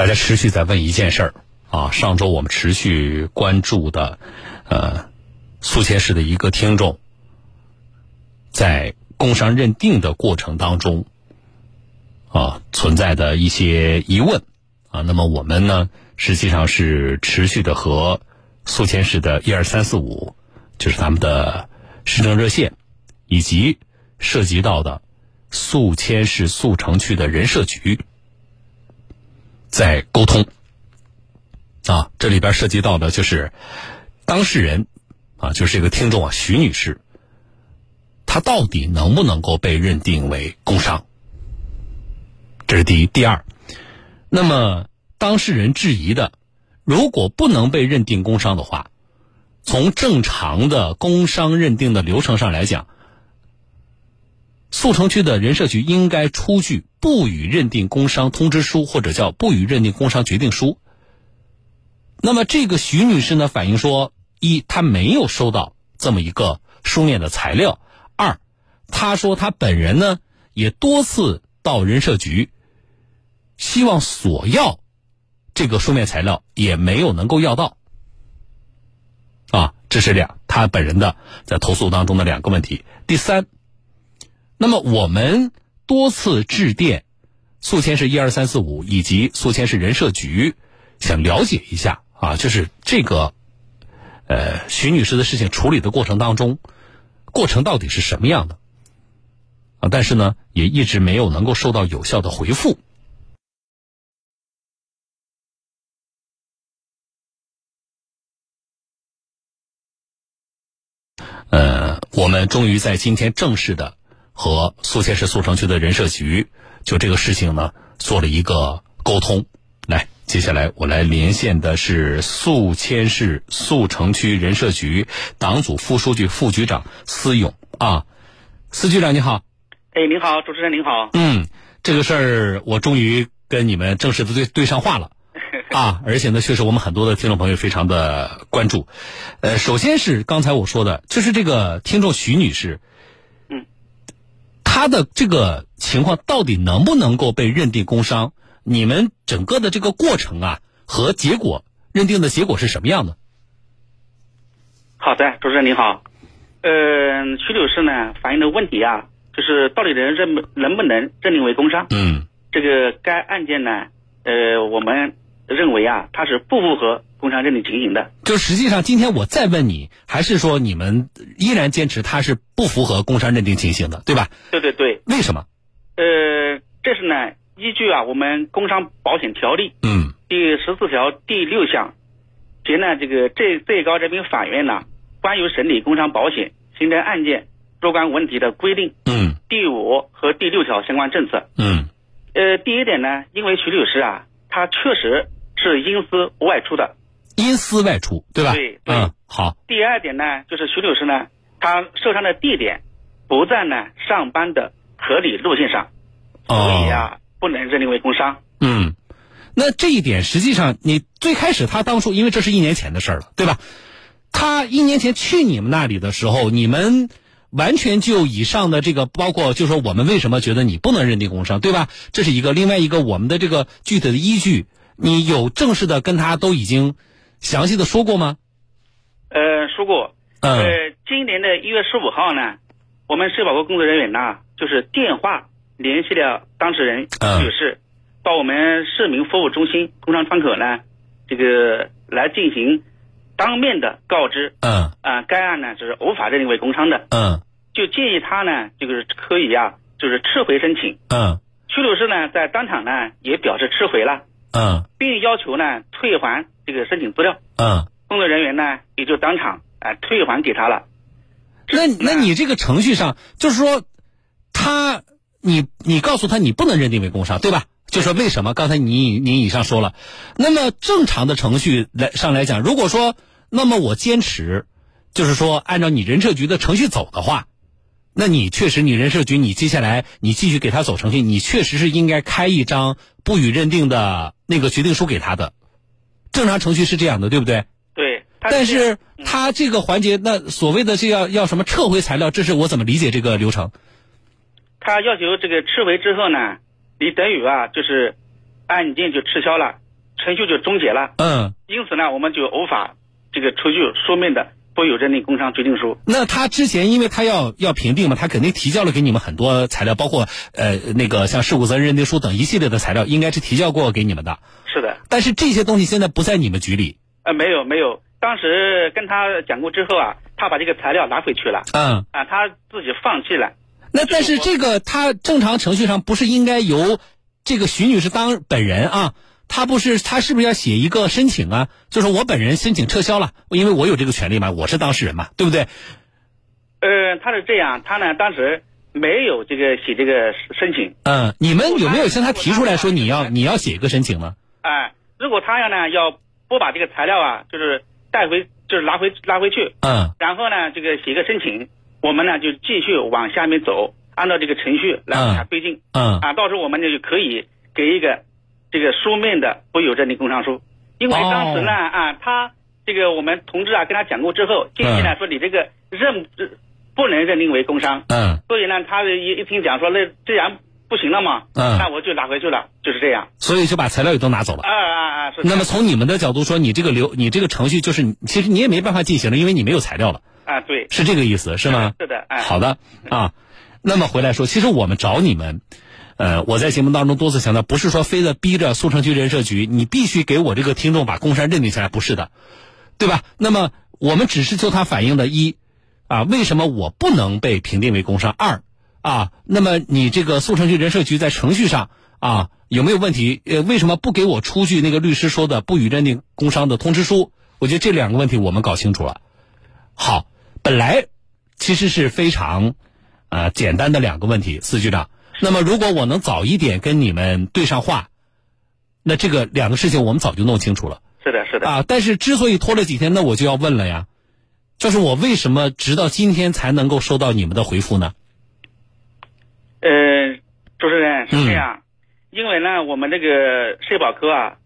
大家持续在问一件事儿啊，上周我们持续关注的，呃，宿迁市的一个听众，在工伤认定的过程当中，啊，存在的一些疑问啊，那么我们呢，实际上是持续的和宿迁市的一二三四五，就是他们的市政热线，以及涉及到的宿迁市宿城区的人社局。在沟通啊，这里边涉及到的就是当事人啊，就是这个听众啊，徐女士，她到底能不能够被认定为工伤？这是第一。第二，那么当事人质疑的，如果不能被认定工伤的话，从正常的工伤认定的流程上来讲。宿城区的人社局应该出具不予认定工伤通知书，或者叫不予认定工伤决定书。那么，这个徐女士呢，反映说：一，她没有收到这么一个书面的材料；二，她说她本人呢，也多次到人社局，希望索要这个书面材料，也没有能够要到。啊，这是两她本人的在投诉当中的两个问题。第三。那么我们多次致电宿迁市一二三四五以及宿迁市人社局，想了解一下啊，就是这个呃徐女士的事情处理的过程当中，过程到底是什么样的啊？但是呢，也一直没有能够收到有效的回复。呃，我们终于在今天正式的。和宿迁市宿城区的人社局就这个事情呢做了一个沟通。来，接下来我来连线的是宿迁市宿城区人社局党组副书记、副局长司勇啊，司局长你好。哎，您好，主持人您好。嗯，这个事儿我终于跟你们正式的对对上话了 啊，而且呢，确实我们很多的听众朋友非常的关注。呃，首先是刚才我说的，就是这个听众徐女士。他的这个情况到底能不能够被认定工伤？你们整个的这个过程啊和结果认定的结果是什么样的？好的，主持人您好。呃，徐女士呢反映的问题啊，就是到底能认能不能认定为工伤？嗯，这个该案件呢，呃，我们认为啊，它是不符合。工伤认定情形的，就实际上今天我再问你，还是说你们依然坚持它是不符合工伤认定情形的，对吧？对对对。为什么？呃，这是呢，依据啊我们工伤保险条例，嗯，第十四条第六项及呢这个最最高人民法院呢关于审理工伤保险行政案件若干问题的规定，嗯，第五和第六条相关政策，嗯，呃，第一点呢，因为徐律师啊，他确实是因私外出的。因私外出，对吧？对，嗯，好。第二点呢，就是徐律师呢，他受伤的地点不在呢上班的合理路径上，所以啊，不能认定为工伤。嗯，那这一点实际上，你最开始他当初，因为这是一年前的事了，对吧？他一年前去你们那里的时候，你们完全就以上的这个，包括就说我们为什么觉得你不能认定工伤，对吧？这是一个，另外一个我们的这个具体的依据，你有正式的跟他都已经。详细的说过吗？呃，说过。呃，今年的一月十五号呢，我们社保局工作人员呢，就是电话联系了当事人女士，到我们市民服务中心工商窗口呢，这个来进行当面的告知。嗯。啊，该案呢就是无法认定为工伤的。嗯。就建议他呢，就是可以啊，就是撤回申请。嗯。屈女士呢，在当场呢也表示撤回了。嗯。并要求呢退还。这个申请资料，嗯，工作人员呢也就当场啊退还给他了。那那你这个程序上就是说，他你你告诉他你不能认定为工伤，对吧？就说为什么？刚才你您以上说了，那么正常的程序来上来讲，如果说那么我坚持，就是说按照你人社局的程序走的话，那你确实你人社局你接下来你继续给他走程序，你确实是应该开一张不予认定的那个决定书给他的。正常程序是这样的，对不对？对。但是他这个环节，那所谓的这要要什么撤回材料，这是我怎么理解这个流程？他要求这个撤回之后呢，你等于啊，就是案件就撤销了，程序就终结了。嗯。因此呢，我们就无法这个出具书面的不予认定工伤决定书。那他之前，因为他要要评定嘛，他肯定提交了给你们很多材料，包括呃那个像事故责任认定书等一系列的材料，应该是提交过给你们的。是的。但是这些东西现在不在你们局里。呃，没有没有，当时跟他讲过之后啊，他把这个材料拿回去了。嗯。啊，他自己放弃了。那但是这个他正常程序上不是应该由这个徐女士当本人啊？他不是他是不是要写一个申请啊？就是我本人申请撤销了，因为我有这个权利嘛，我是当事人嘛，对不对？呃，他是这样，他呢当时没有这个写这个申请。嗯，你们有没有向他提出来说你要你要写一个申请呢？哎，如果他要呢要不把这个材料啊，就是带回就是拿回拿回去，嗯，然后呢这个写个申请，我们呢就继续往下面走，按照这个程序来往下推进，嗯，啊，到时候我们呢就可以给一个。这个书面的不有认定工伤书，因为当时呢啊，他这个我们同志啊跟他讲过之后，建议呢说你这个认不能认定为工伤，嗯，所以呢他一一听讲说那既然不行了嘛，嗯，那我就拿回去了，就是这样，所以就把材料也都拿走了，啊啊啊！是。那么从你们的角度说，你这个流你这个程序就是其实你也没办法进行了，因为你没有材料了，啊对，是这个意思是吗？是的，哎，好的啊，那么回来说，其实我们找你们。呃，我在节目当中多次强调，不是说非得逼着宿城区人社局，你必须给我这个听众把工伤认定下来，不是的，对吧？那么我们只是就他反映的一，啊，为什么我不能被评定为工伤？二，啊，那么你这个宿城区人社局在程序上啊有没有问题？呃，为什么不给我出具那个律师说的不予认定工伤的通知书？我觉得这两个问题我们搞清楚了。好，本来其实是非常啊简单的两个问题，司局长。那么，如果我能早一点跟你们对上话，那这个两个事情我们早就弄清楚了。是的，是的。啊，但是之所以拖了几天，那我就要问了呀，就是我为什么直到今天才能够收到你们的回复呢？呃，主持人是这样，因为呢，我们这个社保科啊，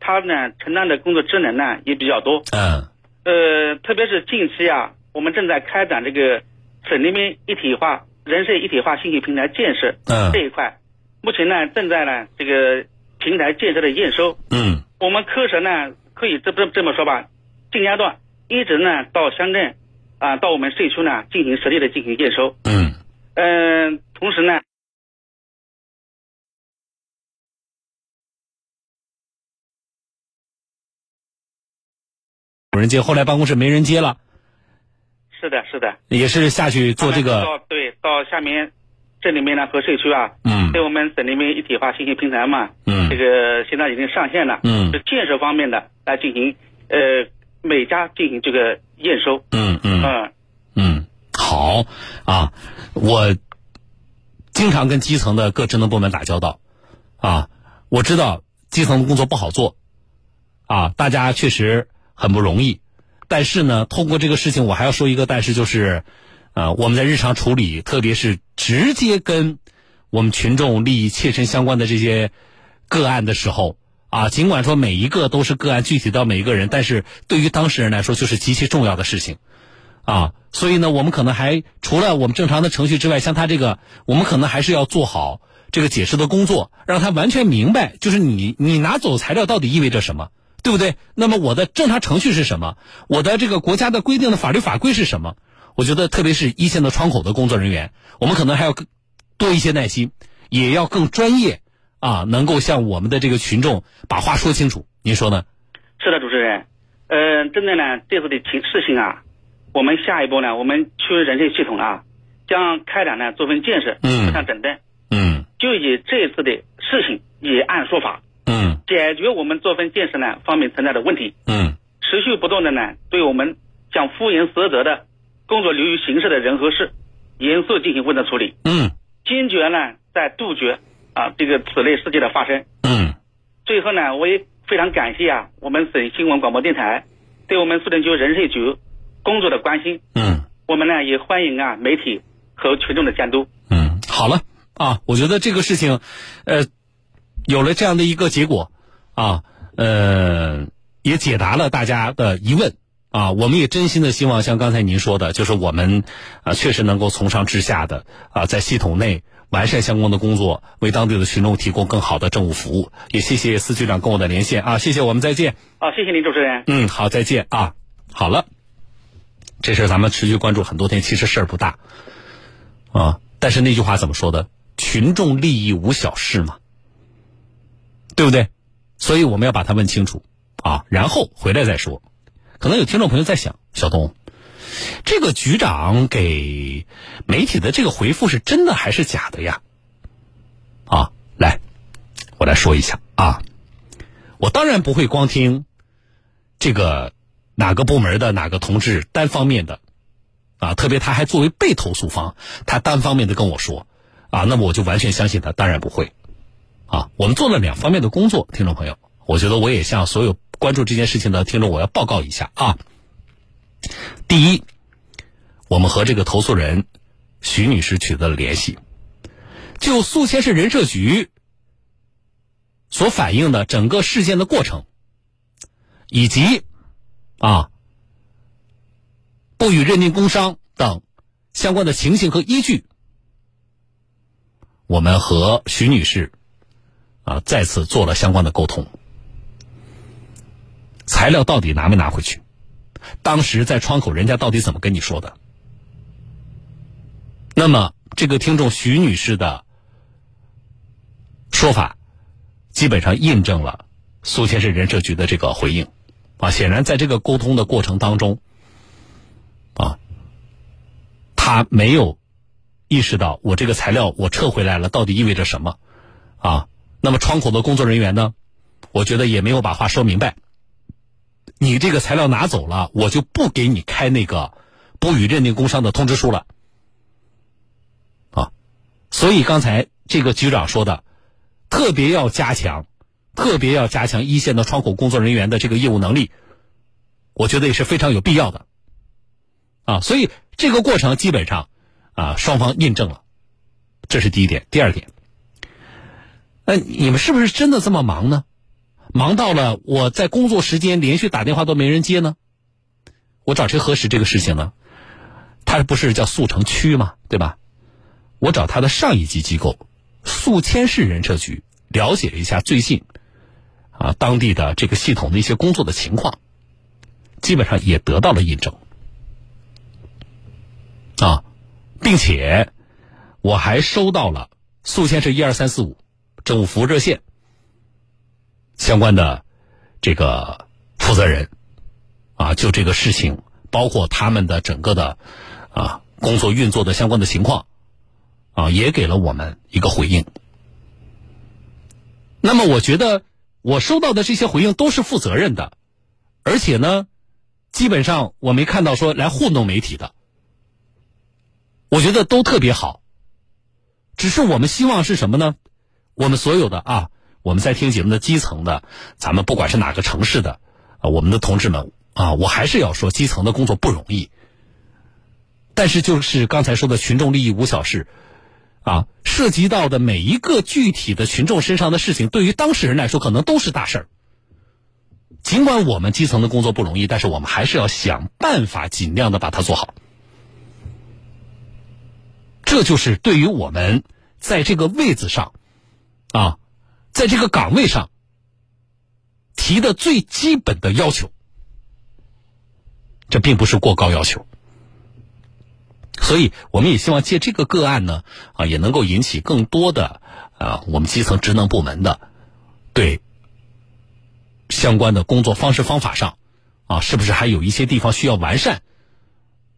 他呢承担的工作职能呢也比较多。嗯。呃，特别是近期啊，我们正在开展这个省人民一体化。人社一体化信息平台建设这一块，目前呢正在呢这个平台建设的验收。嗯，我们科室呢可以这这这么说吧，近阶段一直呢到乡镇啊到我们社区呢进行实地的进行验收。嗯嗯，同时呢，有人接，后来办公室没人接了。是的，是的，也是下去做这个。到对，到下面镇里面呢和社区啊，嗯，对我们省里面一体化信息平台嘛，嗯，这个现在已经上线了，嗯，是建设方面的来进行，呃，每家进行这个验收。嗯嗯嗯嗯，好啊，我经常跟基层的各职能部门打交道，啊，我知道基层的工作不好做，啊，大家确实很不容易。但是呢，通过这个事情，我还要说一个但是，就是，啊，我们在日常处理，特别是直接跟我们群众利益切身相关的这些个案的时候，啊，尽管说每一个都是个案，具体到每一个人，但是对于当事人来说，就是极其重要的事情，啊，所以呢，我们可能还除了我们正常的程序之外，像他这个，我们可能还是要做好这个解释的工作，让他完全明白，就是你你拿走材料到底意味着什么。对不对？那么我的正常程序是什么？我的这个国家的规定的法律法规是什么？我觉得，特别是一线的窗口的工作人员，我们可能还要多一些耐心，也要更专业啊，能够向我们的这个群众把话说清楚。您说呢？是的，主持人。呃，针对呢这次的情事情啊，我们下一步呢，我们区人社系统啊，将开展呢做份建设，嗯，向整顿，嗯，就以这次的事情以案说法。嗯，解决我们做分建设呢方面存在的问题。嗯，持续不断的呢，对我们将敷衍塞责的工作流于形式的人和事，严肃进行问责处理。嗯，坚决呢在杜绝啊这个此类事件的发生。嗯，最后呢，我也非常感谢啊我们省新闻广播电台对我们苏城区人社局工作的关心。嗯，我们呢也欢迎啊媒体和群众的监督。嗯，好了啊，我觉得这个事情，呃。有了这样的一个结果，啊，呃，也解答了大家的疑问，啊，我们也真心的希望像刚才您说的，就是我们啊，确实能够从上至下的啊，在系统内完善相关的工作，为当地的群众提供更好的政务服务。也谢谢司局长跟我的连线啊，谢谢，我们再见。啊，谢谢您，主持人。嗯，好，再见啊。好了，这事咱们持续关注很多天，其实事儿不大啊。但是那句话怎么说的？群众利益无小事嘛，对不对？所以我们要把它问清楚啊，然后回来再说。可能有听众朋友在想，小东。这个局长给媒体的这个回复是真的还是假的呀？啊，来，我来说一下啊。我当然不会光听这个哪个部门的哪个同志单方面的啊，特别他还作为被投诉方，他单方面的跟我说啊，那么我就完全相信他，当然不会啊。我们做了两方面的工作，听众朋友，我觉得我也向所有关注这件事情的听众，我要报告一下啊。第一，我们和这个投诉人徐女士取得了联系，就宿迁市人社局所反映的整个事件的过程，以及啊不予认定工伤等相关的情形和依据，我们和徐女士啊再次做了相关的沟通，材料到底拿没拿回去？当时在窗口，人家到底怎么跟你说的？那么，这个听众徐女士的说法，基本上印证了宿迁市人社局的这个回应。啊，显然在这个沟通的过程当中，啊，他没有意识到我这个材料我撤回来了，到底意味着什么？啊，那么窗口的工作人员呢？我觉得也没有把话说明白。你这个材料拿走了，我就不给你开那个不予认定工伤的通知书了，啊，所以刚才这个局长说的，特别要加强，特别要加强一线的窗口工作人员的这个业务能力，我觉得也是非常有必要的，啊，所以这个过程基本上啊双方印证了，这是第一点。第二点，那你们是不是真的这么忙呢？忙到了，我在工作时间连续打电话都没人接呢，我找谁核实这个事情呢？他不是叫速成区吗？对吧？我找他的上一级机构宿迁市人社局了解了一下最近啊当地的这个系统的一些工作的情况，基本上也得到了印证啊，并且我还收到了宿迁市一二三四五政务服务热线。相关的这个负责人啊，就这个事情，包括他们的整个的啊工作运作的相关的情况啊，也给了我们一个回应。那么，我觉得我收到的这些回应都是负责任的，而且呢，基本上我没看到说来糊弄媒体的，我觉得都特别好。只是我们希望是什么呢？我们所有的啊。我们在听节目的基层的，咱们不管是哪个城市的啊，我们的同志们啊，我还是要说，基层的工作不容易。但是就是刚才说的群众利益无小事，啊，涉及到的每一个具体的群众身上的事情，对于当事人来说可能都是大事儿。尽管我们基层的工作不容易，但是我们还是要想办法，尽量的把它做好。这就是对于我们在这个位子上，啊。在这个岗位上提的最基本的要求，这并不是过高要求，所以我们也希望借这个个案呢，啊，也能够引起更多的啊，我们基层职能部门的对相关的工作方式方法上啊，是不是还有一些地方需要完善？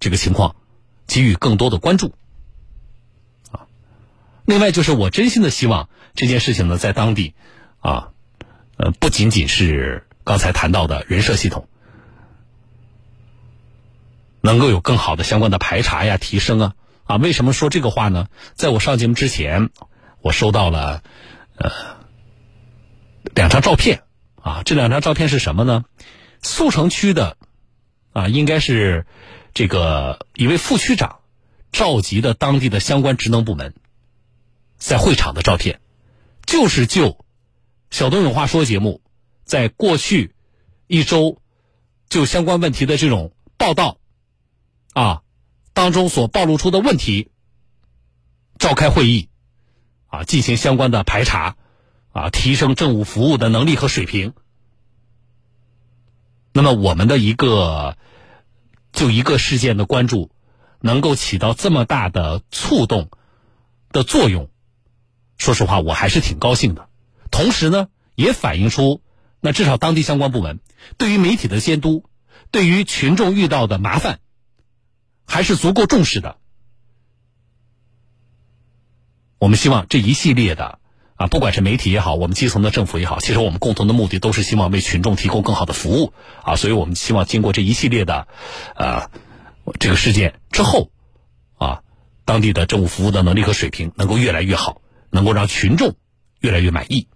这个情况给予更多的关注。啊另外，就是我真心的希望这件事情呢，在当地，啊，呃，不仅仅是刚才谈到的人社系统，能够有更好的相关的排查呀、提升啊。啊，为什么说这个话呢？在我上节目之前，我收到了呃两张照片啊，这两张照片是什么呢？速成区的啊，应该是这个一位副区长召集的当地的相关职能部门。在会场的照片，就是就小东有话说节目在过去一周就相关问题的这种报道啊当中所暴露出的问题，召开会议，啊进行相关的排查，啊提升政务服务的能力和水平。那么我们的一个就一个事件的关注，能够起到这么大的触动的作用，说实话我还是挺高兴的。同时呢，也反映出那至少当地相关部门对于媒体的监督，对于群众遇到的麻烦，还是足够重视的。我们希望这一系列的啊，不管是媒体也好，我们基层的政府也好，其实我们共同的目的都是希望为群众提供更好的服务啊，所以我们希望经过这一系列的呃这个事件之后啊，当地的政务服务的能力和水平能够越来越好，能够让群众越来越满意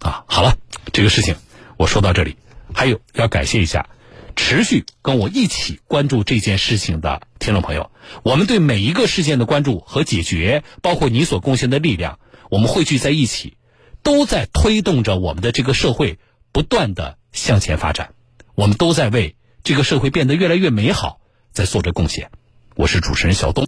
啊。好了，这个事情我说到这里，还有要感谢一下。持续跟我一起关注这件事情的听众朋友，我们对每一个事件的关注和解决，包括你所贡献的力量，我们汇聚在一起，都在推动着我们的这个社会不断的向前发展。我们都在为这个社会变得越来越美好在做着贡献。我是主持人小东。